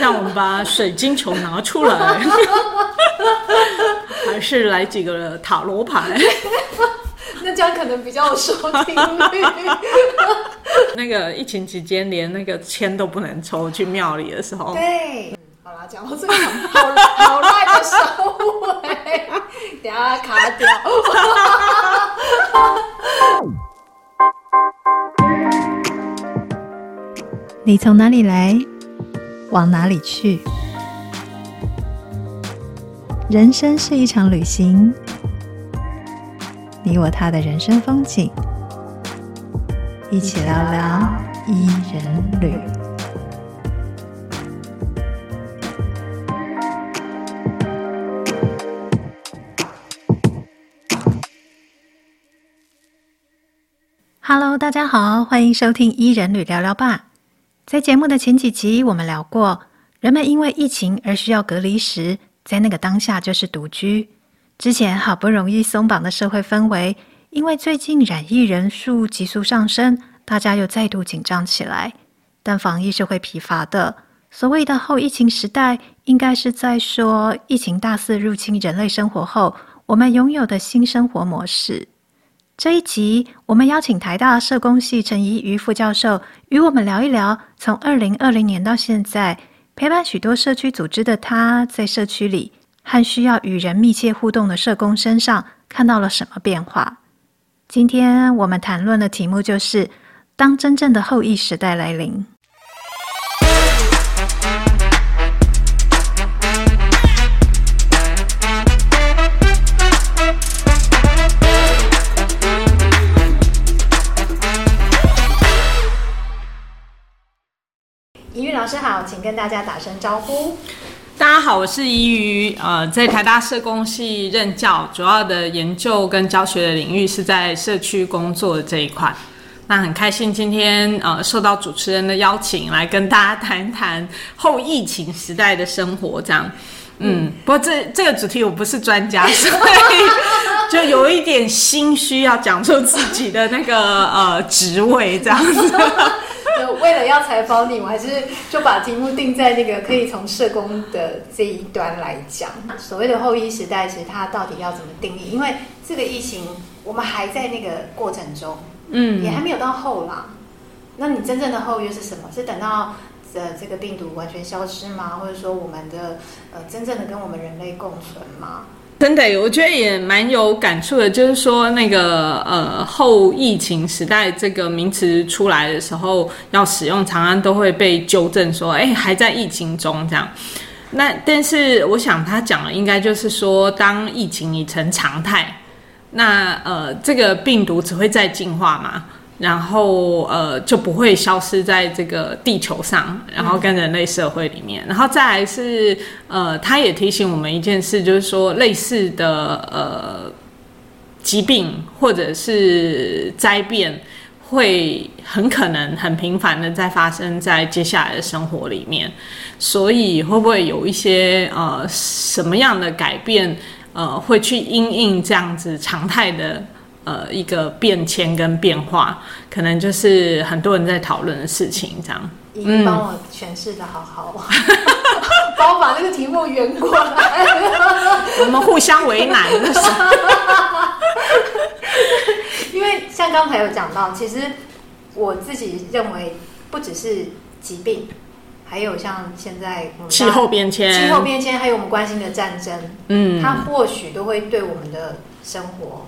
让我们把水晶球拿出来，还是来几个塔罗牌？那这样可能比较有收 听率。那个疫情期间，连那个签都不能抽，去庙里的时候。对，好啦，讲到这个好好烂的收尾，等下卡掉。你从哪里来，往哪里去？人生是一场旅行。你我他的人生风景，一起聊聊伊人旅。Hello，大家好，欢迎收听伊人旅聊聊吧。在节目的前几集，我们聊过，人们因为疫情而需要隔离时，在那个当下就是独居。之前好不容易松绑的社会氛围，因为最近染疫人数急速上升，大家又再度紧张起来。但防疫是会疲乏的。所谓的后疫情时代，应该是在说疫情大肆入侵人类生活后，我们拥有的新生活模式。这一集，我们邀请台大社工系陈怡瑜副教授与我们聊一聊，从二零二零年到现在，陪伴许多社区组织的他，在社区里。和需要与人密切互动的社工身上看到了什么变化？今天我们谈论的题目就是：当真正的后疫时代来临。师好，请跟大家打声招呼。大家好，我是怡瑜，呃，在台大社工系任教，主要的研究跟教学的领域是在社区工作的这一块。那很开心今天呃受到主持人的邀请，来跟大家谈谈后疫情时代的生活，这样。嗯，不过这这个主题我不是专家，所以就有一点心虚，要讲出自己的那个呃职位这样子。为了要采访你，我还是就把题目定在那个可以从社工的这一端来讲。所谓的后疫时代，其实它到底要怎么定义？因为这个疫情，我们还在那个过程中，嗯，也还没有到后啦。那你真正的后又是什么？是等到呃这个病毒完全消失吗？或者说我们的呃真正的跟我们人类共存吗？真的，我觉得也蛮有感触的。就是说，那个呃，后疫情时代这个名词出来的时候，要使用，常常都会被纠正说，哎，还在疫情中这样。那但是，我想他讲的应该就是说，当疫情已成常态，那呃，这个病毒只会再进化嘛。然后呃就不会消失在这个地球上，然后跟人类社会里面，然后再来是呃，他也提醒我们一件事，就是说类似的呃疾病或者是灾变会很可能很频繁的在发生在接下来的生活里面，所以会不会有一些呃什么样的改变呃会去因应这样子常态的？呃，一个变迁跟变化，可能就是很多人在讨论的事情，这样。你帮我诠释的好好，帮、嗯、我把这个题目圆过来。我们互相为难。因为像刚才有讲到，其实我自己认为，不只是疾病，还有像现在气候变迁、气候变迁，还有我们关心的战争，嗯，它或许都会对我们的生活。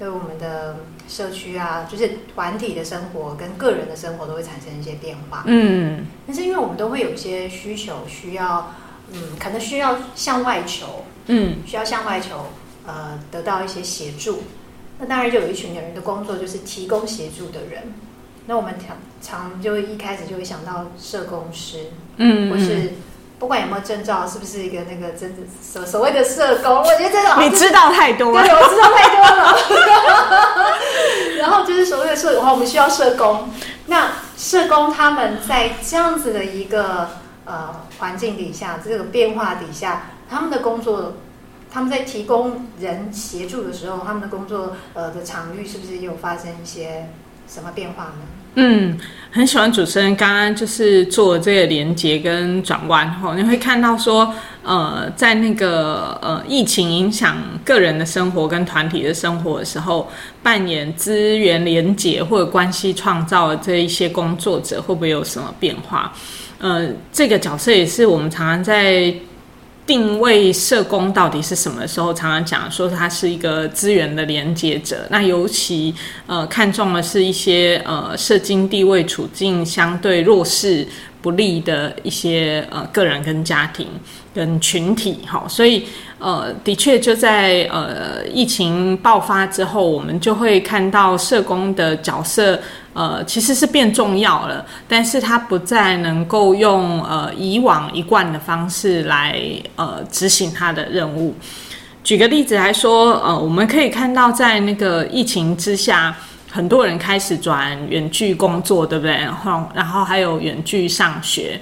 对我们的社区啊，就是团体的生活跟个人的生活都会产生一些变化。嗯，但是因为我们都会有一些需求，需要嗯，可能需要向外求，嗯，需要向外求，呃，得到一些协助。那当然就有一群人的工作就是提供协助的人。那我们常常就一开始就会想到社工师，嗯，或是。不管有没有证照，是不是一个那个真的所所谓的社工？我觉得这种你知道太多了，对，我知道太多了。然后就是所谓的社工，我们需要社工。那社工他们在这样子的一个呃环境底下，这个变化底下，他们的工作，他们在提供人协助的时候，他们的工作呃的场域是不是有发生一些什么变化呢？嗯，很喜欢主持人刚刚就是做这个连接跟转弯哈，你会看到说，呃，在那个呃疫情影响个人的生活跟团体的生活的时候，扮演资源连接或者关系创造这一些工作者会不会有什么变化？呃，这个角色也是我们常常在。定位社工到底是什么时候？常常讲说他是一个资源的连接者。那尤其呃看重的是一些呃社经地位处境相对弱势不利的一些呃个人跟家庭跟群体。哈，所以呃的确就在呃疫情爆发之后，我们就会看到社工的角色。呃，其实是变重要了，但是它不再能够用呃以往一贯的方式来呃执行它的任务。举个例子来说，呃，我们可以看到在那个疫情之下，很多人开始转远距工作，对不对？然后，然后还有远距上学，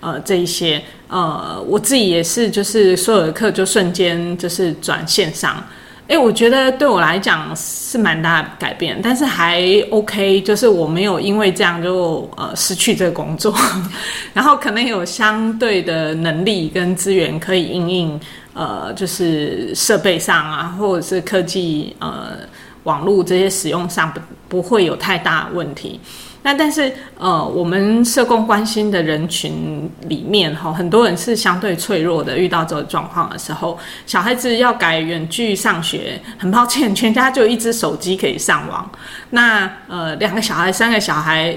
呃，这一些，呃，我自己也是，就是所有的课就瞬间就是转线上。哎，我觉得对我来讲是蛮大的改变，但是还 OK，就是我没有因为这样就呃失去这个工作，然后可能有相对的能力跟资源可以应应呃，就是设备上啊，或者是科技呃网络这些使用上不不会有太大问题。那但是呃，我们社工关心的人群里面哈，很多人是相对脆弱的。遇到这个状况的时候，小孩子要改远距上学，很抱歉，全家就一只手机可以上网。那呃，两个小孩、三个小孩，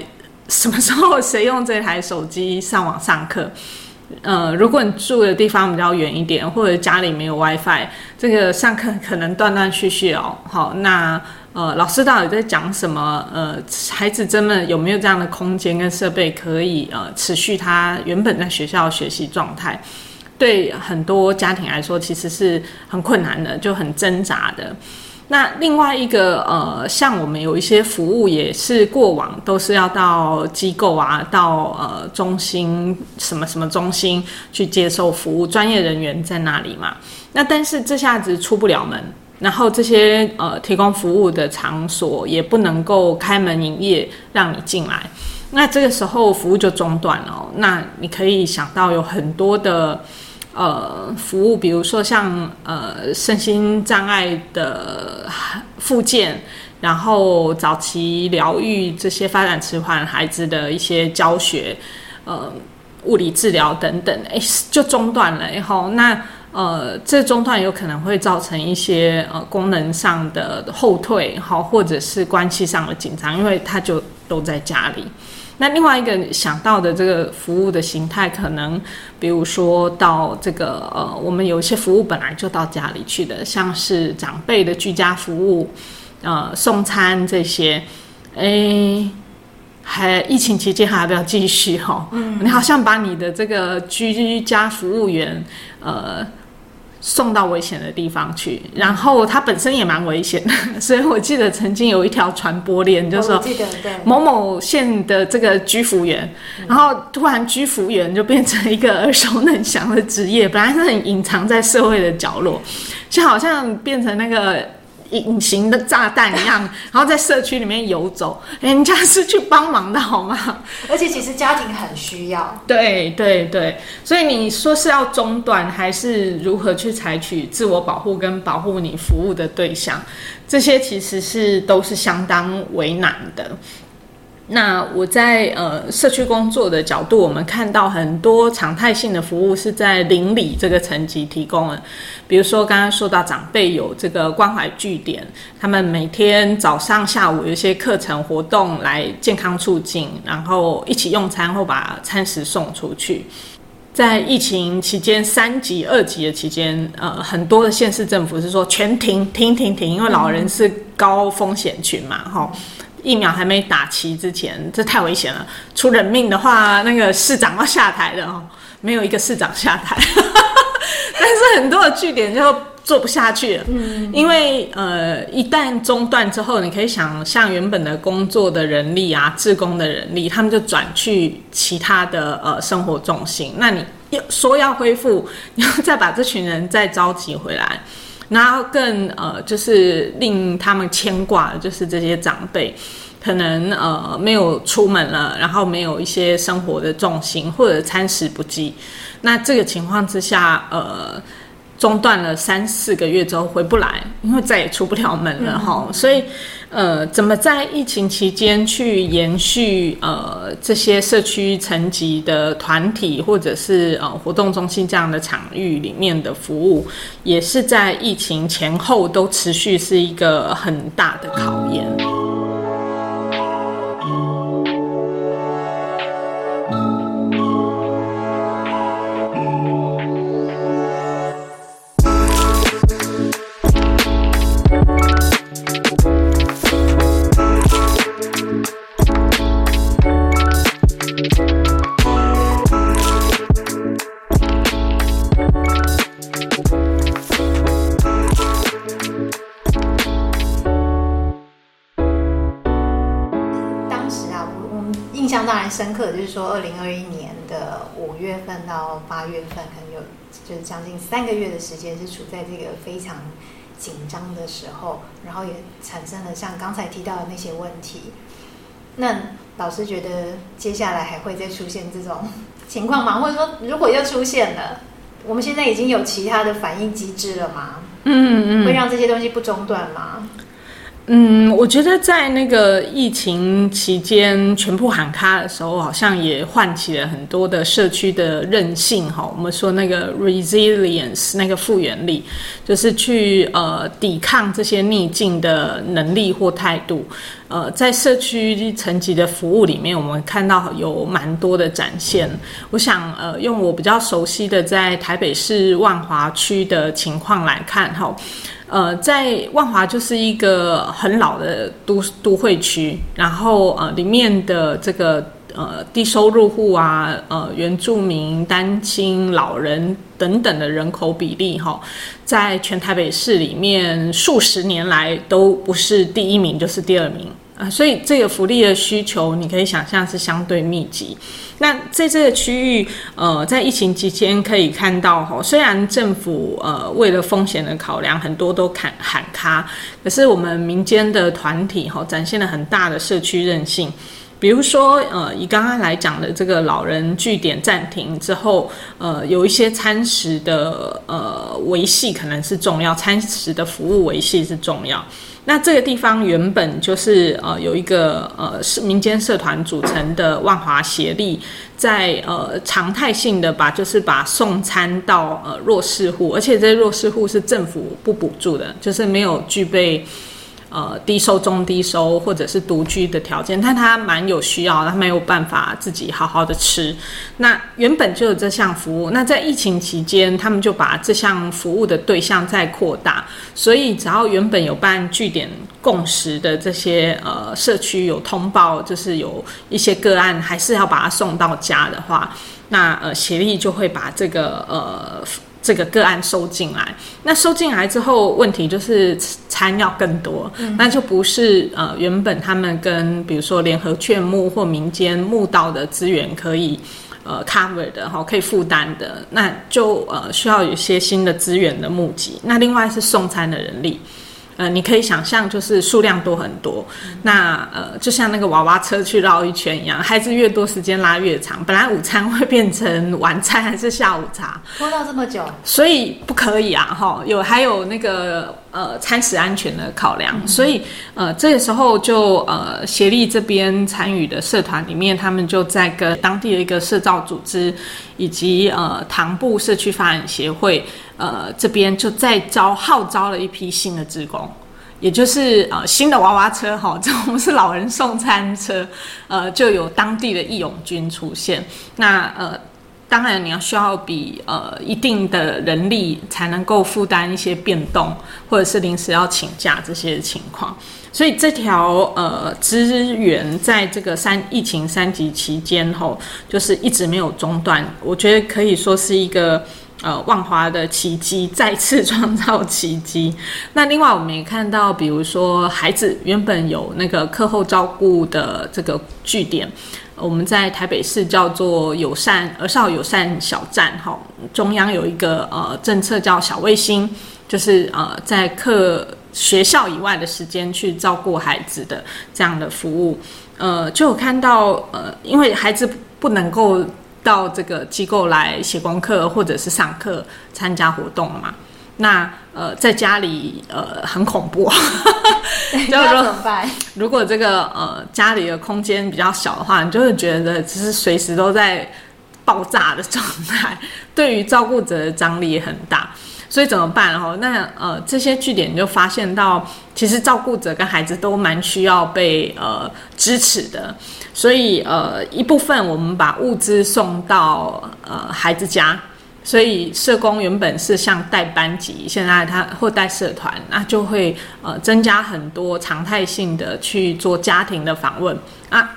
什么时候谁用这台手机上网上课？呃，如果你住的地方比较远一点，或者家里没有 WiFi，这个上课可能断断续续哦。好，那。呃，老师到底在讲什么？呃，孩子真的有没有这样的空间跟设备可以呃持续他原本在学校学习状态？对很多家庭来说，其实是很困难的，就很挣扎的。那另外一个呃，像我们有一些服务，也是过往都是要到机构啊，到呃中心什么什么中心去接受服务，专业人员在那里嘛。那但是这下子出不了门。然后这些呃提供服务的场所也不能够开门营业让你进来，那这个时候服务就中断了。那你可以想到有很多的呃服务，比如说像呃身心障碍的复健，然后早期疗愈这些发展迟缓孩子的一些教学，呃物理治疗等等，哎就中断了。然后那。呃，这中断有可能会造成一些呃功能上的后退，好，或者是关系上的紧张，因为他就都在家里。那另外一个想到的这个服务的形态，可能比如说到这个呃，我们有一些服务本来就到家里去的，像是长辈的居家服务，呃，送餐这些，诶，还疫情期间还要不要继续？哈，嗯，你好像把你的这个居家服务员，呃。送到危险的地方去，然后它本身也蛮危险的，所以我记得曾经有一条传播链，就是说某某县的这个居服员，然后突然居服员就变成一个耳熟能详的职业，本来是很隐藏在社会的角落，就好像变成那个。隐形的炸弹一样，然后在社区里面游走，人家是去帮忙的好吗？而且其实家庭很需要。对对对，所以你说是要中断，还是如何去采取自我保护跟保护你服务的对象？这些其实是都是相当为难的。那我在呃社区工作的角度，我们看到很多常态性的服务是在邻里这个层级提供的，比如说刚刚说到长辈有这个关怀据点，他们每天早上下午有一些课程活动来健康促进，然后一起用餐或把餐食送出去。在疫情期间三级、二级的期间，呃，很多的县市政府是说全停、停、停、停，因为老人是高风险群嘛，哈。疫苗还没打齐之前，这太危险了。出人命的话，那个市长要下台的哦。没有一个市长下台，但是很多的据点就做不下去了。嗯，因为呃，一旦中断之后，你可以想象原本的工作的人力啊，志工的人力，他们就转去其他的呃生活重心。那你要说要恢复，你要再把这群人再召集回来。那更呃，就是令他们牵挂的就是这些长辈，可能呃没有出门了，然后没有一些生活的重心，或者餐食不继，那这个情况之下，呃。中断了三四个月之后回不来，因为再也出不了门了哈、嗯。所以，呃，怎么在疫情期间去延续呃这些社区层级的团体或者是呃活动中心这样的场域里面的服务，也是在疫情前后都持续是一个很大的考验。二零二一年的五月份到八月份，可能有就是将近三个月的时间是处在这个非常紧张的时候，然后也产生了像刚才提到的那些问题。那老师觉得接下来还会再出现这种情况吗？或者说，如果又出现了，我们现在已经有其他的反应机制了吗？嗯嗯，会让这些东西不中断吗？嗯，我觉得在那个疫情期间全部喊卡的时候，好像也唤起了很多的社区的韧性哈。我们说那个 resilience，那个复原力，就是去呃抵抗这些逆境的能力或态度。呃，在社区层级的服务里面，我们看到有蛮多的展现。我想呃，用我比较熟悉的在台北市万华区的情况来看哈。呃，在万华就是一个很老的都都会区，然后呃，里面的这个呃低收入户啊，呃原住民、单亲、老人等等的人口比例哈，在全台北市里面数十年来都不是第一名就是第二名。啊，所以这个福利的需求，你可以想象是相对密集。那在这个区域，呃，在疫情期间可以看到，哈，虽然政府呃为了风险的考量，很多都喊喊卡，可是我们民间的团体哈，展现了很大的社区韧性。比如说，呃，以刚刚来讲的这个老人据点暂停之后，呃，有一些餐食的呃维系可能是重要，餐食的服务维系是重要。那这个地方原本就是呃有一个呃是民间社团组成的万华协力，在呃常态性的把就是把送餐到呃弱势户，而且这弱势户是政府不补助的，就是没有具备。呃，低收、中低收或者是独居的条件，但他蛮有需要，他没有办法自己好好的吃。那原本就有这项服务，那在疫情期间，他们就把这项服务的对象再扩大。所以，只要原本有办据点共识的这些呃社区有通报，就是有一些个案还是要把它送到家的话，那呃协力就会把这个呃。这个个案收进来，那收进来之后，问题就是餐要更多，嗯、那就不是呃原本他们跟比如说联合劝募或民间募到的资源可以呃 cover 的哈，可以负担的，那就呃需要有一些新的资源的募集。那另外是送餐的人力。呃，你可以想象，就是数量多很多，嗯、那呃，就像那个娃娃车去绕一圈一样，孩子越多，时间拉越长。本来午餐会变成晚餐还是下午茶，拖到这么久，所以不可以啊！哈，有还有那个呃餐食安全的考量，嗯、所以呃这个时候就呃协力这边参与的社团里面，他们就在跟当地的一个社造组织以及呃唐部社区发展协会。呃，这边就在招号召了一批新的职工，也就是呃新的娃娃车哈，这我们是老人送餐车，呃，就有当地的义勇军出现。那呃，当然你要需要比呃一定的人力才能够负担一些变动，或者是临时要请假这些情况。所以这条呃资源在这个三疫情三级期间吼，就是一直没有中断。我觉得可以说是一个。呃，万华的奇迹再次创造奇迹。那另外，我们也看到，比如说孩子原本有那个课后照顾的这个据点，我们在台北市叫做友善儿少友善小站，哈，中央有一个呃政策叫小卫星，就是呃在课学校以外的时间去照顾孩子的这样的服务。呃，就有看到呃，因为孩子不能够到这个机构来写功课或者是上课参加活动嘛。那呃，在家里呃很恐怖？如果这个呃家里的空间比较小的话，你就会觉得只是随时都在爆炸的状态，对于照顾者的张力也很大。所以怎么办？哦，那呃这些据点就发现到，其实照顾者跟孩子都蛮需要被呃支持的。所以呃一部分我们把物资送到呃孩子家。所以社工原本是像带班级，现在他或带社团，那就会呃增加很多常态性的去做家庭的访问啊，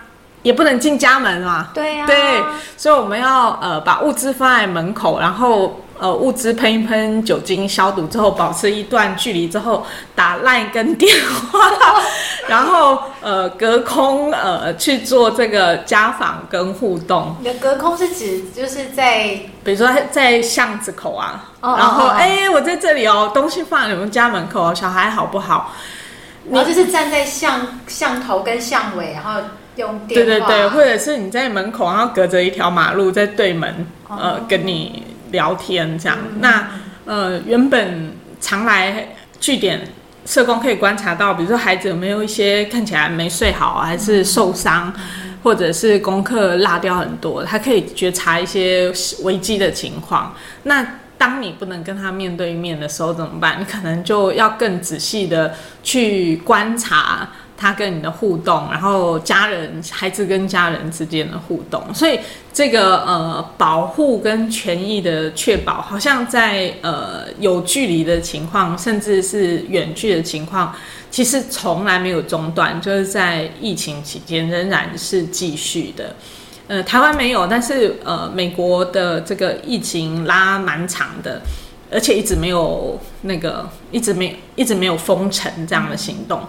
也不能进家门嘛。对呀、啊。对，所以我们要呃把物资放在门口，然后。呃，物资喷一喷酒精消毒之后，保持一段距离之后，打 LINE 跟电话，然后呃隔空呃去做这个家访跟互动。你的隔空是指就是在，比如说在巷子口啊，哦、然后哎、欸、我在这里哦，东西放在你们家门口，小孩好不好？然后就是站在巷巷头跟巷尾，然后用电话。对对对，或者是你在门口，然后隔着一条马路在对门呃、哦、跟你。聊天这样，那呃，原本常来据点社工可以观察到，比如说孩子有没有一些看起来没睡好，还是受伤，或者是功课落掉很多，他可以觉察一些危机的情况。那当你不能跟他面对面的时候怎么办？你可能就要更仔细的去观察。他跟你的互动，然后家人、孩子跟家人之间的互动，所以这个呃保护跟权益的确保，好像在呃有距离的情况，甚至是远距的情况，其实从来没有中断，就是在疫情期间仍然是继续的。呃，台湾没有，但是呃美国的这个疫情拉蛮长的，而且一直没有那个一直没一直没有封城这样的行动。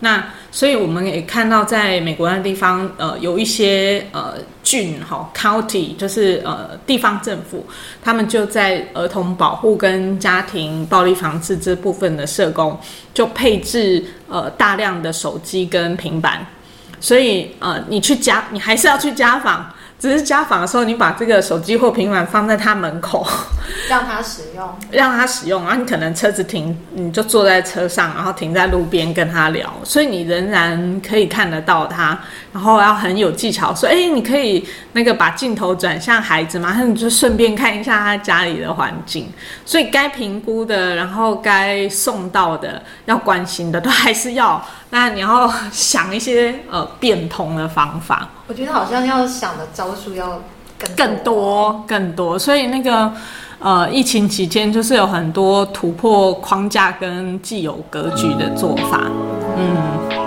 那所以我们也看到，在美国那地方，呃，有一些呃郡哈 county，就是呃地方政府，他们就在儿童保护跟家庭暴力防治这部分的社工，就配置呃大量的手机跟平板，所以呃你去家，你还是要去家访。只是家访的时候，你把这个手机或平板放在他门口，让他使用，让他使用。然后你可能车子停，你就坐在车上，然后停在路边跟他聊，所以你仍然可以看得到他。然后要很有技巧，说：“哎，你可以那个把镜头转向孩子吗？”那你就顺便看一下他家里的环境。所以该评估的，然后该送到的，要关心的，都还是要。那你要想一些呃变通的方法。我觉得好像要想的招数要更多更多更多，所以那个呃疫情期间就是有很多突破框架跟既有格局的做法，嗯。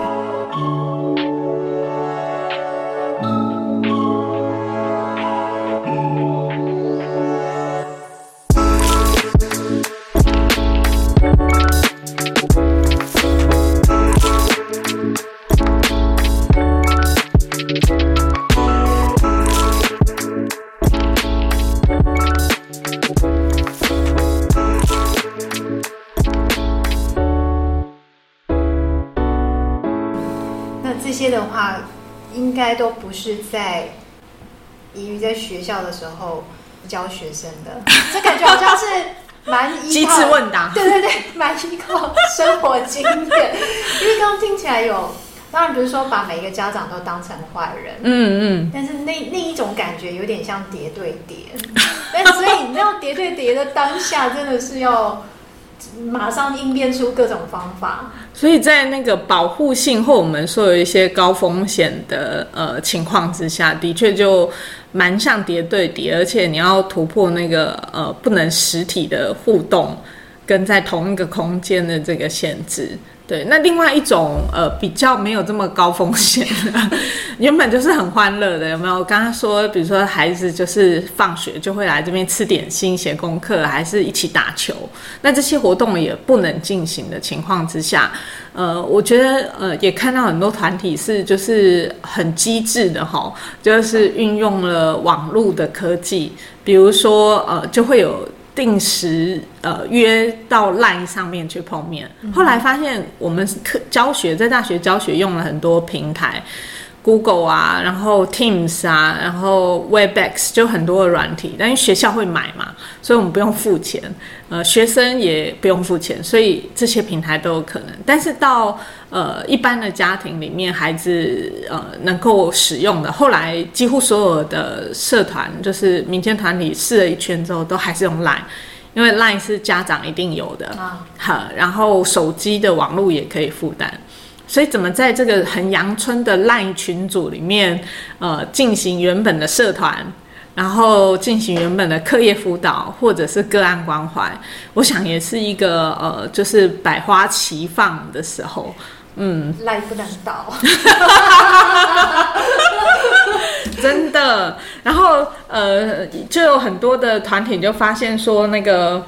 应该都不是在宜于在学校的时候教学生的，这感觉好像是蛮依靠问答，对对对，蛮依靠生活经验。因为刚刚听起来有，当然不是说把每一个家长都当成坏人，嗯嗯，但是那那一种感觉有点像叠对叠，但所以你要叠对叠的当下，真的是要。马上应变出各种方法，所以在那个保护性或我们说有一些高风险的呃情况之下，的确就蛮像叠对叠，而且你要突破那个呃不能实体的互动，跟在同一个空间的这个限制。对，那另外一种呃比较没有这么高风险，原本就是很欢乐的，有没有？刚刚说，比如说孩子就是放学就会来这边吃点心、写功课，还是一起打球。那这些活动也不能进行的情况之下，呃，我觉得呃也看到很多团体是就是很机智的哈，就是运用了网络的科技，比如说呃就会有。定时呃约到 LINE 上面去碰面。后来发现我们课教学在大学教学用了很多平台。Google 啊，然后 Teams 啊，然后 Webex 就很多的软体，但是学校会买嘛，所以我们不用付钱，呃，学生也不用付钱，所以这些平台都有可能。但是到呃一般的家庭里面，孩子呃能够使用的，后来几乎所有的社团，就是民间团体试了一圈之后，都还是用 Line，因为 Line 是家长一定有的啊，好，然后手机的网络也可以负担。所以怎么在这个很阳春的 LINE 群组里面，呃，进行原本的社团，然后进行原本的课业辅导，或者是个案关怀，我想也是一个呃，就是百花齐放的时候。嗯，LINE 不能倒，真的。然后呃，就有很多的团体就发现说那个。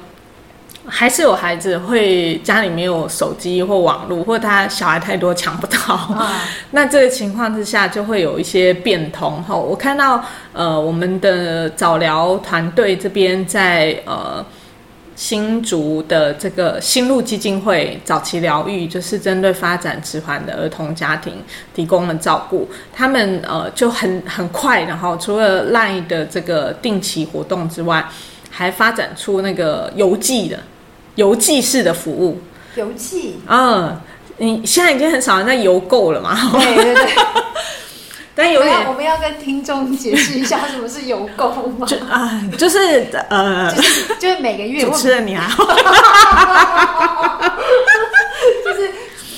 还是有孩子会家里没有手机或网络，或他小孩太多抢不到。啊、那这个情况之下，就会有一些变通。哈，我看到呃，我们的早疗团队这边在呃新竹的这个新路基金会早期疗愈，就是针对发展迟缓的儿童家庭提供了照顾。他们呃就很很快，然后除了 LINE 的这个定期活动之外，还发展出那个邮寄的。邮寄式的服务，邮寄，嗯，你现在已经很少人在邮购了嘛？对对对。但有点，我们要跟听众解释一下什么是邮购吗？就啊，就是呃，就是就是每个月，主持人你还好，就是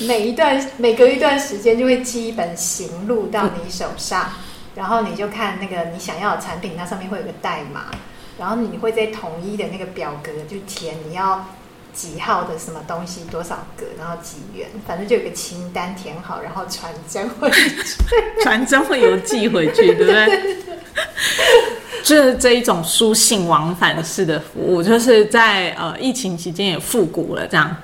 每一段每隔一段时间就会寄一本行录到你手上，嗯，然后你就看那个你想要的产品，它上面会有个代码，然后你会在统一的那个表格就填你要。几号的什么东西多少个，然后几元，反正就有个清单填好，然后传真回去，传真会邮寄回去，对不对？就是这一种书信往返式的服务，就是在呃疫情期间也复古了，这样。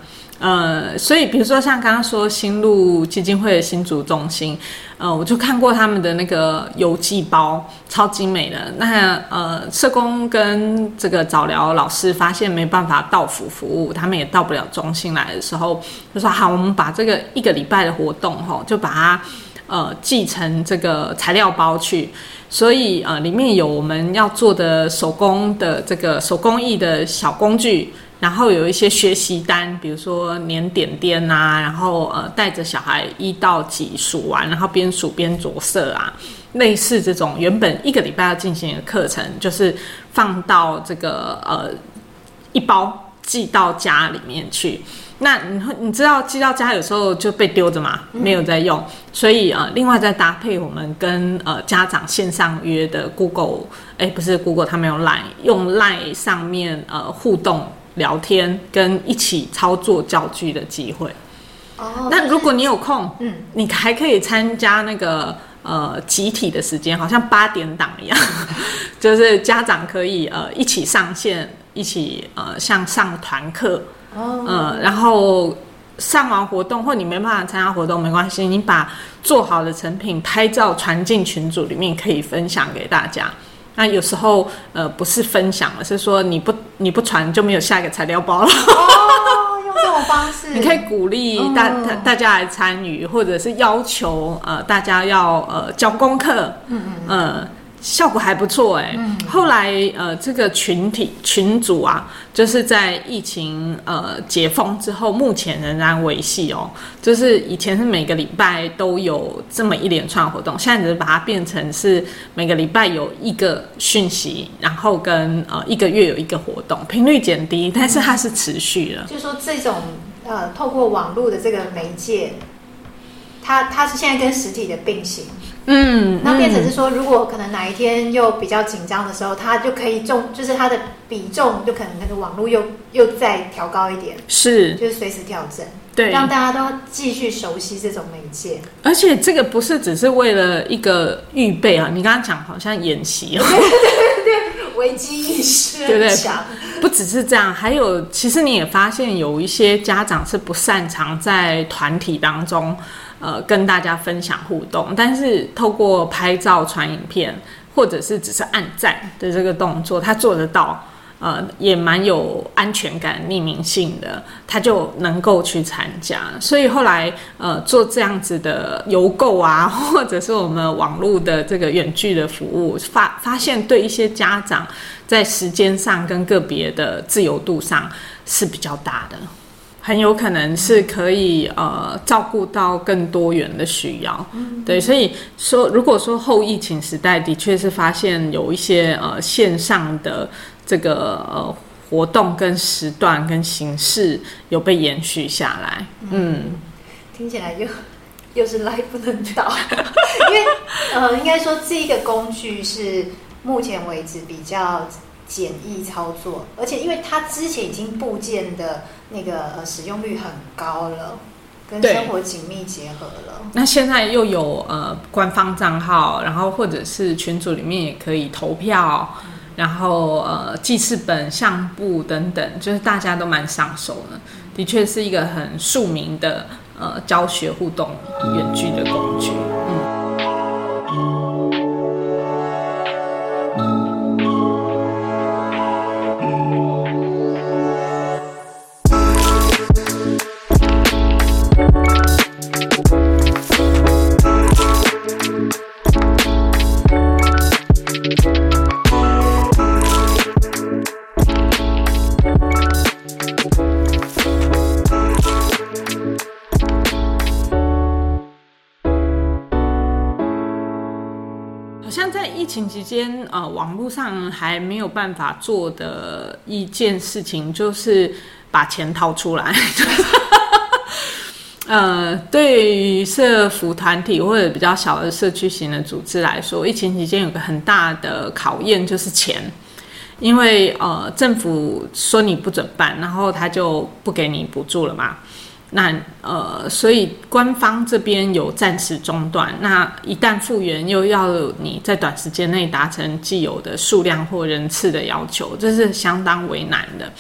呃，所以比如说像刚刚说新路基金会的新竹中心，呃，我就看过他们的那个邮寄包，超精美的。那呃，社工跟这个早疗老师发现没办法到府服务，他们也到不了中心来的时候，就说好，我们把这个一个礼拜的活动齁，就把它呃寄成这个材料包去。所以呃，里面有我们要做的手工的这个手工艺的小工具。然后有一些学习单，比如说粘点点啊，然后呃带着小孩一到几数完，然后边数边着色啊，类似这种原本一个礼拜要进行的课程，就是放到这个呃一包寄到家里面去。那你你知道寄到家有时候就被丢着嘛，没有在用，所以呃另外再搭配我们跟呃家长线上约的 Google，哎不是 Google，他们用 Line，用 Line 上面呃互动。聊天跟一起操作教具的机会。哦，那如果你有空，嗯，你还可以参加那个呃集体的时间，好像八点档一样，就是家长可以呃一起上线，一起呃像上团课，哦，呃，然后上完活动或你没办法参加活动没关系，你把做好的成品拍照传进群组里面，可以分享给大家。那有时候，呃，不是分享，而是说你不你不传就没有下一个材料包了。哦，用这种方式，你可以鼓励大大大家来参与，或者是要求呃大家要呃交功课。嗯嗯嗯。效果还不错哎、欸嗯，后来呃这个群体群组啊，就是在疫情呃解封之后，目前仍然维系哦。就是以前是每个礼拜都有这么一连串活动，现在只是把它变成是每个礼拜有一个讯息，然后跟呃一个月有一个活动，频率减低，但是它是持续的。嗯、就是说这种呃透过网络的这个媒介，它它是现在跟实体的并行。嗯，那变成是说，如果可能哪一天又比较紧张的时候，他就可以重，就是他的比重就可能那个网络又又再调高一点，是，就是随时调整，对，让大家都继续熟悉这种媒介。而且这个不是只是为了一个预备啊，你刚刚讲好像演习啊，对对对对，危机意识对对不只是这样，还有其实你也发现有一些家长是不擅长在团体当中。呃，跟大家分享互动，但是透过拍照传影片，或者是只是按赞的这个动作，他做得到。呃，也蛮有安全感、匿名性的，他就能够去参加。所以后来，呃，做这样子的邮购啊，或者是我们网络的这个远距的服务，发发现对一些家长在时间上跟个别的自由度上是比较大的，很有可能是可以呃照顾到更多元的需要。对，所以说，如果说后疫情时代的确是发现有一些呃线上的。这个呃活动跟时段跟形式有被延续下来，嗯，听起来又 又是来不能倒，因为呃应该说这一个工具是目前为止比较简易操作，而且因为它之前已经部件的那个呃使用率很高了，跟生活紧密结合了。那现在又有呃官方账号，然后或者是群组里面也可以投票。然后呃，记事本、相簿等等，就是大家都蛮上手的，的确是一个很庶民的呃教学互动远距的工具。间呃，网络上还没有办法做的一件事情，就是把钱掏出来。呃，对于社福团体或者比较小的社区型的组织来说，疫情期间有个很大的考验就是钱，因为呃，政府说你不准办，然后他就不给你补助了嘛。那呃，所以官方这边有暂时中断。那一旦复原，又要你在短时间内达成既有的数量或人次的要求，这是相当为难的。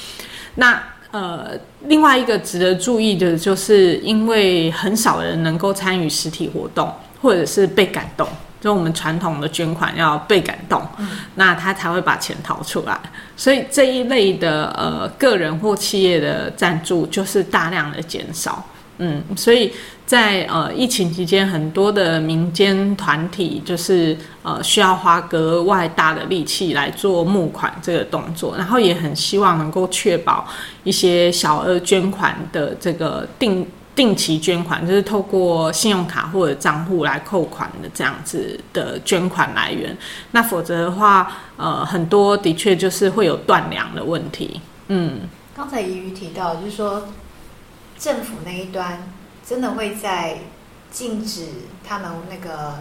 那呃，另外一个值得注意的就是，因为很少人能够参与实体活动，或者是被感动。就我们传统的捐款要被感动，嗯、那他才会把钱掏出来。所以这一类的呃个人或企业的赞助就是大量的减少。嗯，所以在呃疫情期间，很多的民间团体就是呃需要花格外大的力气来做募款这个动作，然后也很希望能够确保一些小额捐款的这个定。定期捐款就是透过信用卡或者账户来扣款的这样子的捐款来源，那否则的话，呃，很多的确就是会有断粮的问题。嗯，刚才怡瑜提到，就是说政府那一端真的会在禁止他们那个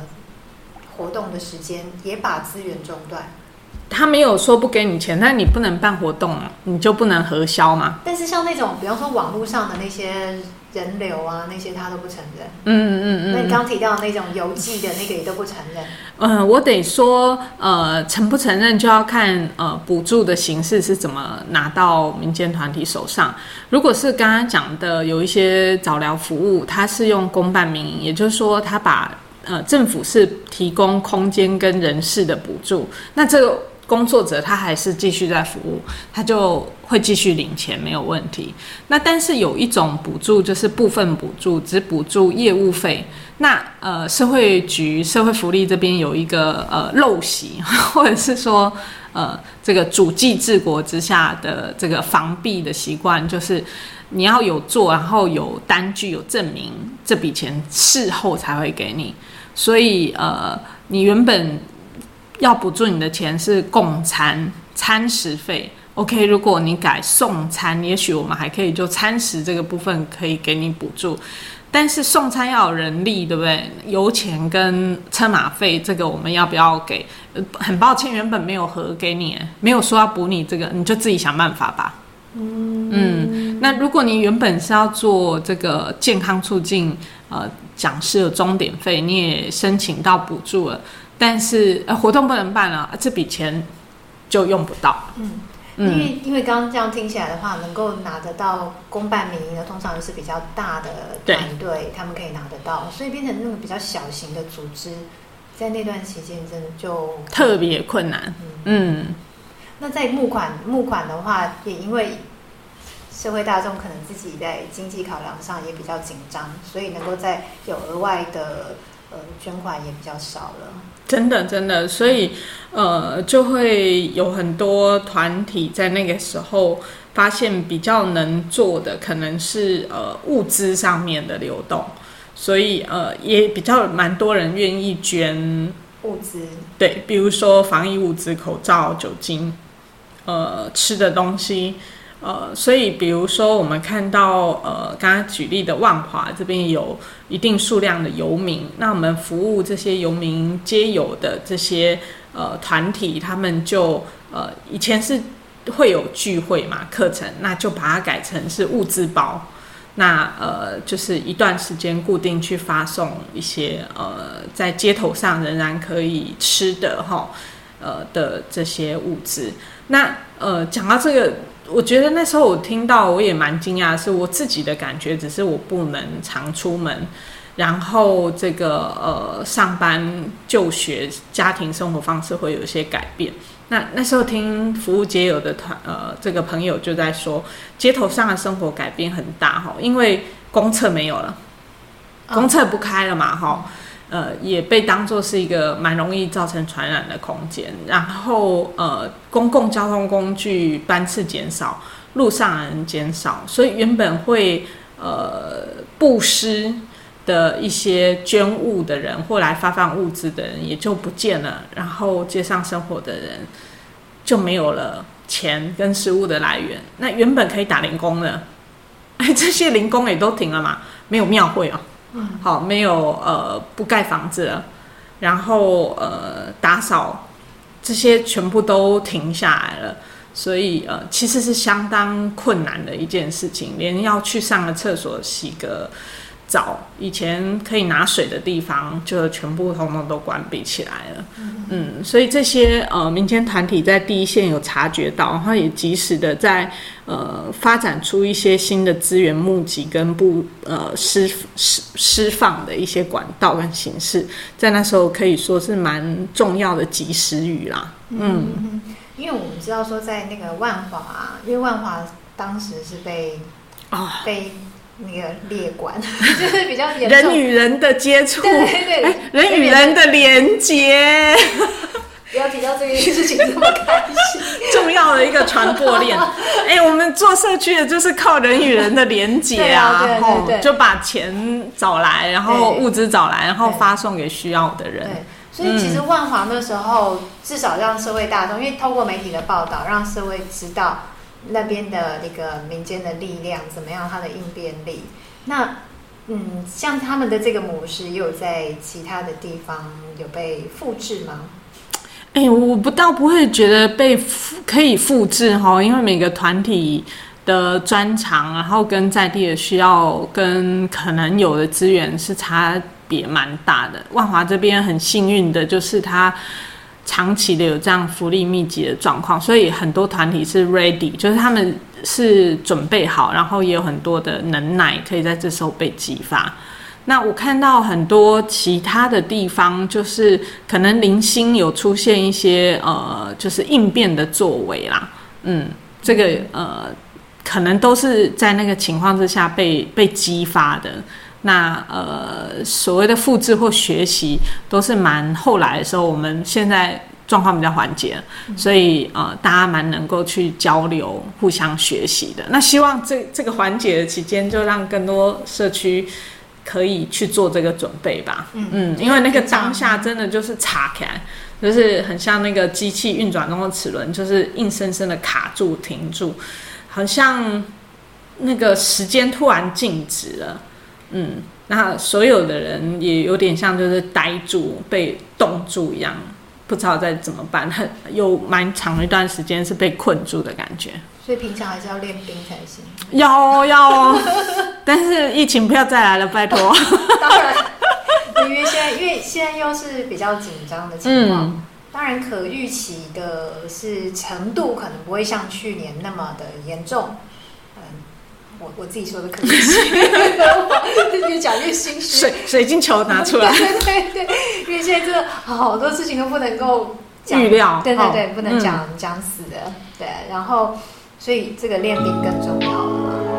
活动的时间，也把资源中断。他没有说不给你钱，但你不能办活动，你就不能核销吗？但是像那种，比方说网络上的那些。人流啊，那些他都不承认。嗯嗯嗯。那你刚提到的那种邮寄的那个也都不承认。嗯，我得说，呃，承不承认就要看呃补助的形式是怎么拿到民间团体手上。如果是刚刚讲的有一些早疗服务，它是用公办民营，也就是说，他把呃政府是提供空间跟人事的补助，那这个。工作者他还是继续在服务，他就会继续领钱，没有问题。那但是有一种补助，就是部分补助，只补助业务费。那呃，社会局社会福利这边有一个呃陋习，或者是说呃这个主计治国之下的这个防弊的习惯，就是你要有做，然后有单据有证明，这笔钱事后才会给你。所以呃，你原本。要补助你的钱是供餐餐食费，OK？如果你改送餐，也许我们还可以就餐食这个部分可以给你补助，但是送餐要有人力，对不对？油钱跟车马费，这个我们要不要给？很抱歉，原本没有核给你，没有说要补你这个，你就自己想办法吧。嗯嗯，那如果你原本是要做这个健康促进，呃，讲师的终点费，你也申请到补助了。但是呃，活动不能办了，这笔钱就用不到。嗯，因为因为刚刚这样听起来的话，能够拿得到公办民营的，通常都是比较大的团队，他们可以拿得到，所以变成那种比较小型的组织，在那段期间真的就特别困难。嗯，嗯那在募款募款的话，也因为社会大众可能自己在经济考量上也比较紧张，所以能够在有额外的呃捐款也比较少了。真的真的，所以呃就会有很多团体在那个时候发现比较能做的可能是呃物资上面的流动，所以呃也比较蛮多人愿意捐物资，对，比如说防疫物资、口罩、酒精，呃吃的东西。呃，所以比如说，我们看到呃，刚刚举例的万华这边有一定数量的游民，那我们服务这些游民街友的这些呃团体，他们就呃以前是会有聚会嘛课程，那就把它改成是物资包，那呃就是一段时间固定去发送一些呃在街头上仍然可以吃的哈呃的这些物资，那呃讲到这个。我觉得那时候我听到我也蛮惊讶，是我自己的感觉，只是我不能常出门，然后这个呃上班、就学、家庭生活方式会有一些改变。那那时候听服务街友的团呃这个朋友就在说，街头上的生活改变很大哈，因为公厕没有了，公厕不开了嘛哈。呃，也被当作是一个蛮容易造成传染的空间。然后，呃，公共交通工具班次减少，路上人减少，所以原本会呃布施的一些捐物的人，或来发放物资的人也就不见了。然后，街上生活的人就没有了钱跟食物的来源。那原本可以打零工的，哎，这些零工也都停了嘛，没有庙会哦。好，没有呃，不盖房子了，然后呃，打扫这些全部都停下来了，所以呃，其实是相当困难的一件事情，连要去上个厕所洗个。早以前可以拿水的地方，就全部通通都关闭起来了。嗯，嗯，所以这些呃民间团体在第一线有察觉到，然后也及时的在呃发展出一些新的资源募集跟不呃释释释放的一些管道跟形式，在那时候可以说是蛮重要的及时雨啦。嗯，嗯，因为我们知道说在那个万华啊，因为万华当时是被啊被。那个列管 就是比较人与人的接触，对对对，欸、人与人的连接，不要提到这件事情这么开心，重要的一个传播链。哎、欸，我们做社区的就是靠人与人的连接啊，然后就把钱找来，然后物资找来，然后发送给需要的人。对，所以其实万华那时候至少让社会大众，因为透过媒体的报道，让社会知道。那边的那个民间的力量怎么样？它的应变力，那嗯，像他们的这个模式，又有在其他的地方有被复制吗？哎、我不倒不会觉得被可以复制哈，因为每个团体的专长，然后跟在地的需要，跟可能有的资源是差别蛮大的。万华这边很幸运的就是他。长期的有这样福利密集的状况，所以很多团体是 ready，就是他们是准备好，然后也有很多的能耐可以在这时候被激发。那我看到很多其他的地方，就是可能零星有出现一些呃，就是应变的作为啦。嗯，这个呃，可能都是在那个情况之下被被激发的。那呃，所谓的复制或学习，都是蛮后来的时候，我们现在状况比较缓解，所以呃，大家蛮能够去交流、互相学习的。那希望这这个缓解的期间，就让更多社区可以去做这个准备吧。嗯嗯，因为那个当下真的就是岔开，就是很像那个机器运转中的齿轮，就是硬生生的卡住、停住，好像那个时间突然静止了。嗯，那所有的人也有点像就是呆住、被冻住一样，不知道该怎么办，很有蛮长一段时间是被困住的感觉。所以平常还是要练兵才行。要要，但是疫情不要再来了，拜托。当然，因为现在因为现在又是比较紧张的情况，嗯、当然可预期的是程度可能不会像去年那么的严重。我我自己说的可能性，越讲越心虚。水水晶球拿出来，对对对，因为现在真的好多事情都不能够预料，对对对，哦、不能讲讲、嗯、死的，对，然后所以这个练兵更重要了。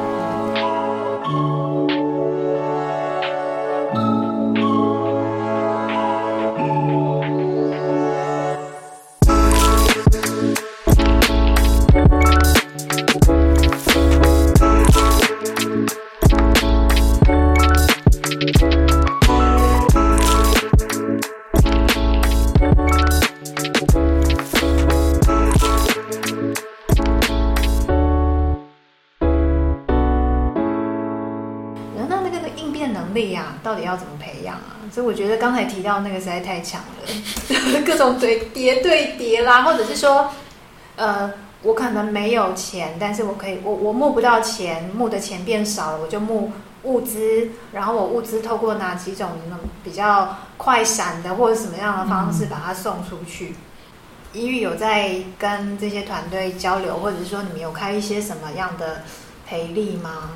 我觉得刚才提到那个实在太强了，各种对叠对叠啦，或者是说，呃，我可能没有钱，但是我可以，我我募不到钱，募的钱变少了，我就募物资，然后我物资透过哪几种比较快闪的或者什么样的方式把它送出去。宜蓓有在跟这些团队交流，或者是说你们有开一些什么样的培力吗？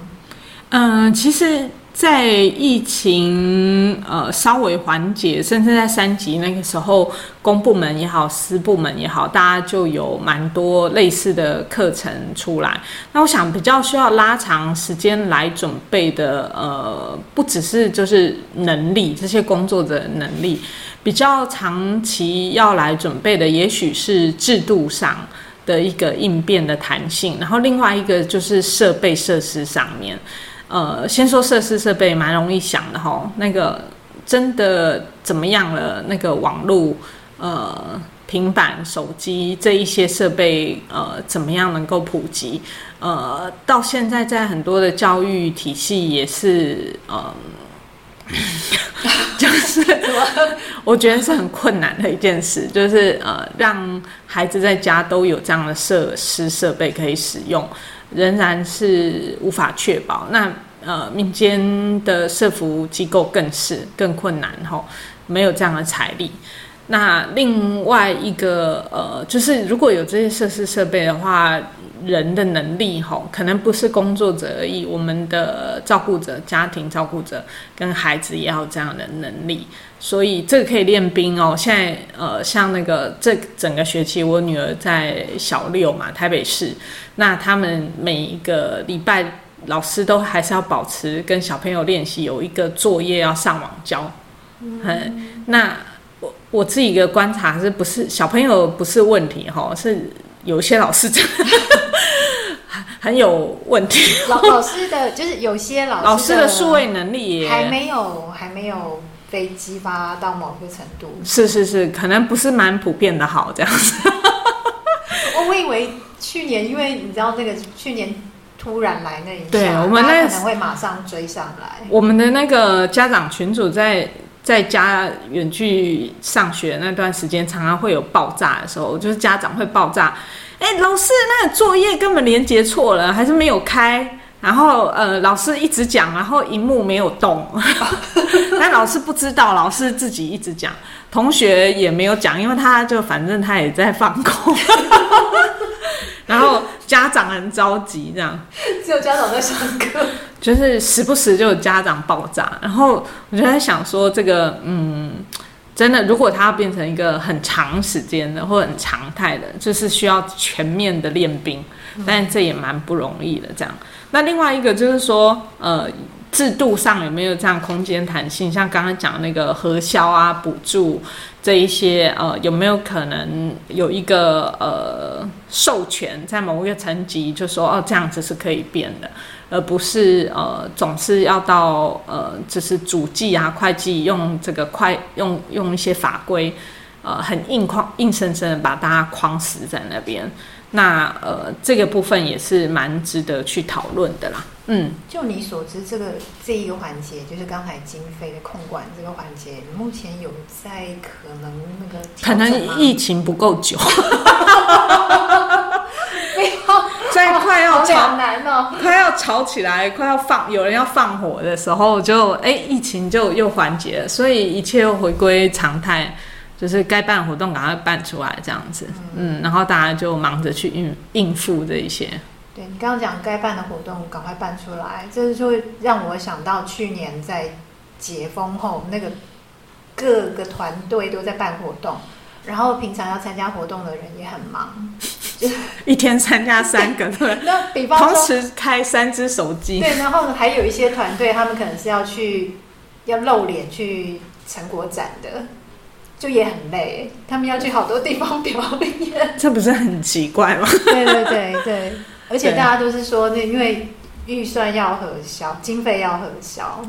嗯、其实。在疫情呃稍微缓解，甚至在三级那个时候，公部门也好，私部门也好，大家就有蛮多类似的课程出来。那我想比较需要拉长时间来准备的，呃，不只是就是能力，这些工作的能力，比较长期要来准备的，也许是制度上的一个应变的弹性，然后另外一个就是设备设施上面。呃，先说设施设备，蛮容易想的齁。那个真的怎么样了？那个网络、呃，平板、手机这一些设备，呃，怎么样能够普及？呃，到现在在很多的教育体系也是，呃，就是我觉得是很困难的一件事，就是呃，让孩子在家都有这样的设施设备可以使用。仍然是无法确保。那呃，民间的社服机构更是更困难吼，没有这样的财力。那另外一个呃，就是如果有这些设施设备的话，人的能力吼，可能不是工作者而已，我们的照顾者、家庭照顾者跟孩子也要有这样的能力。所以这个可以练兵哦。现在呃，像那个这整个学期，我女儿在小六嘛，台北市，那他们每一个礼拜老师都还是要保持跟小朋友练习，有一个作业要上网交。嗯，那我我自己的观察是不是小朋友不是问题哈，是有些老师真的 很有问题。老老师的就是有些老师老师的数位能力也还没有还没有。被激发到某个程度，是是是，可能不是蛮普遍的好这样子。我 我以为去年，因为你知道那个去年突然来那一下，对，我们那可能会马上追上来。我们的那个家长群组在在家远去上学那段时间，常常会有爆炸的时候，就是家长会爆炸。哎，老师，那个作业根本连接错了，还是没有开。然后呃，老师一直讲，然后荧幕没有动，但老师不知道，老师自己一直讲，同学也没有讲，因为他就反正他也在放空，然后家长很着急，这样。只有家长在上课，就是时不时就有家长爆炸，然后我就在想说，这个嗯，真的如果他要变成一个很长时间的或很常态的，就是需要全面的练兵，但这也蛮不容易的，这样。那另外一个就是说，呃，制度上有没有这样空间弹性？像刚刚讲那个核销啊、补助这一些，呃，有没有可能有一个呃授权，在某一个层级，就说哦，这样子是可以变的，而不是呃总是要到呃就是主计啊、会计用这个快用用一些法规，呃，很硬框硬生生的把大家框死在那边。那呃，这个部分也是蛮值得去讨论的啦。嗯，就你所知，这个这一个环节，就是刚才经费的控管这个环节，目前有在可能那个可能疫情不够久，在快要吵难哦，快要吵起来，快要放有人要放火的时候就，就哎，疫情就又缓解了，所以一切又回归常态。就是该办活动赶快办出来这样子，嗯，嗯，然后大家就忙着去应应付这一些。对，你刚刚讲该办的活动赶快办出来，这就会让我想到去年在解封后，那个各个团队都在办活动，然后平常要参加活动的人也很忙，就 一天参加三个，对。那比方说同时开三只手机，对。然后还有一些团队，他们可能是要去要露脸去成果展的，就也很累。他们要去好多地方表演，这不是很奇怪吗？对对对对，而且大家都是说，那因为预算要核销，经费要核销，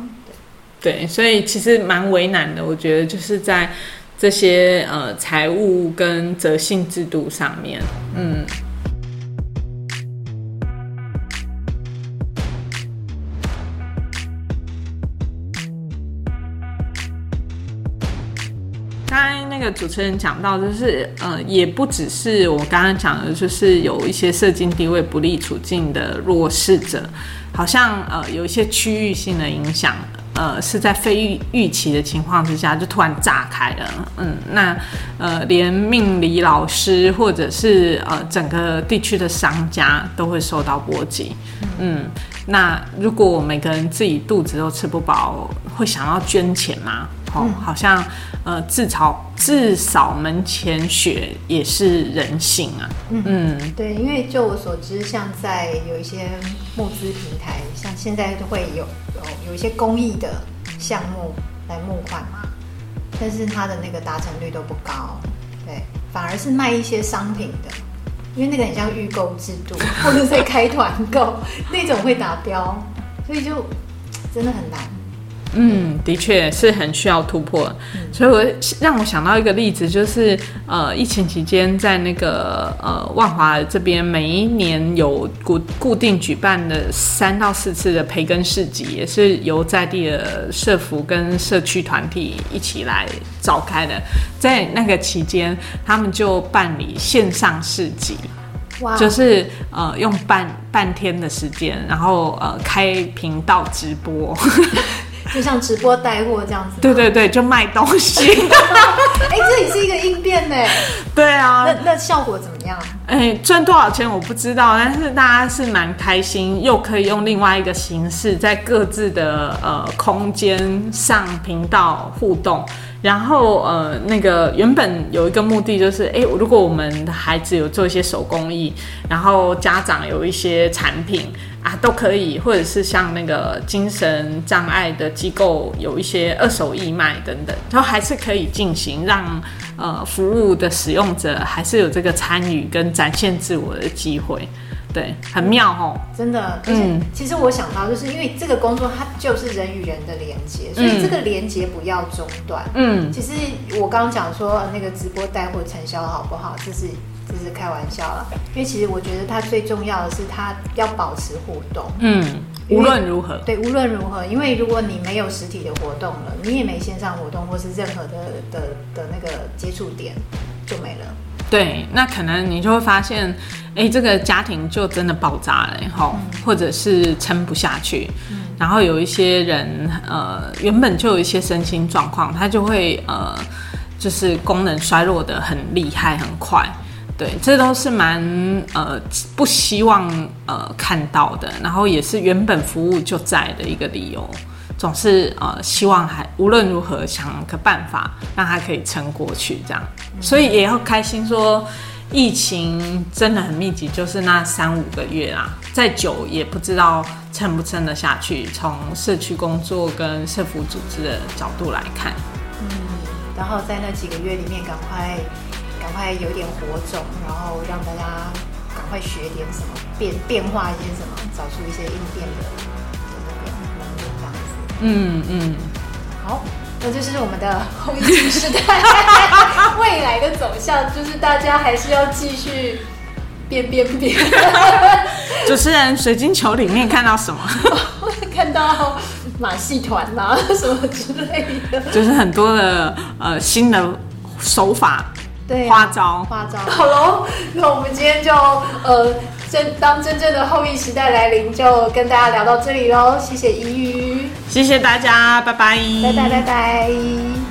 对。对，所以其实蛮为难的。我觉得就是在。这些呃财务跟责信制度上面，嗯，刚才那个主持人讲到，就是呃，也不只是我刚刚讲的，就是有一些社经地位不利处境的弱势者，好像呃有一些区域性的影响。呃，是在非预预期的情况之下，就突然炸开了。嗯，那呃，连命理老师或者是呃整个地区的商家都会受到波及。嗯，那如果我每个人自己肚子都吃不饱，会想要捐钱吗？哦，好像呃，至少至少门前雪也是人性啊。嗯，嗯对，因为就我所知，像在有一些募资平台，像现在都会有。有一些公益的项目来募款嘛，但是它的那个达成率都不高，对，反而是卖一些商品的，因为那个很像预购制度，或者在开团购那种会达标，所以就真的很难。嗯，的确是很需要突破，嗯、所以我让我想到一个例子，就是呃，疫情期间在那个呃万华这边，每一年有固固定举办的三到四次的培根市集，也是由在地的社福跟社区团体一起来召开的。在那个期间，他们就办理线上市集，哇就是呃用半半天的时间，然后呃开频道直播。就像直播带货这样子，对对对，就卖东西。哎、欸，这也是一个应变呢。对啊，那那效果怎么样？哎、欸，赚多少钱我不知道，但是大家是蛮开心，又可以用另外一个形式，在各自的呃空间上频道互动。然后呃，那个原本有一个目的就是，哎、欸，如果我们的孩子有做一些手工艺，然后家长有一些产品。啊，都可以，或者是像那个精神障碍的机构有一些二手义卖等等，都还是可以进行，让呃服务的使用者还是有这个参与跟展现自我的机会，对，很妙哦，真的，嗯，其实我想到就是因为这个工作它就是人与人的连接，所以这个连接不要中断，嗯，其实我刚刚讲说那个直播带货成效好不好，这是。这是开玩笑了，因为其实我觉得它最重要的是它要保持互动。嗯，无论如何，对，无论如何，因为如果你没有实体的活动了，你也没线上活动或是任何的的的那个接触点，就没了。对，那可能你就会发现，哎，这个家庭就真的爆炸了，哈、嗯，或者是撑不下去。嗯，然后有一些人，呃，原本就有一些身心状况，他就会呃，就是功能衰弱的很厉害，很快。对，这都是蛮呃不希望呃看到的，然后也是原本服务就在的一个理由，总是呃希望还无论如何想个办法让他可以撑过去这样，所以也要开心说疫情真的很密集，就是那三五个月啦，再久也不知道撑不撑得下去。从社区工作跟社服组织的角度来看，嗯，然后在那几个月里面赶快。赶快有点火种，然后让大家赶快学点什么，变变化一些什么，找出一些应变的那个能力，这样子。嗯嗯，好，那就是我们的后疫情时代 未来的走向，就是大家还是要继续变变变。主持人，水晶球里面看到什么？看到马戏团啊，什么之类的，就是很多的呃新的手法。对、啊，花招，花招。好喽，那我们今天就呃，真当真正的后羿时代来临，就跟大家聊到这里喽。谢谢怡瑜，谢谢大家，拜拜，拜拜拜拜。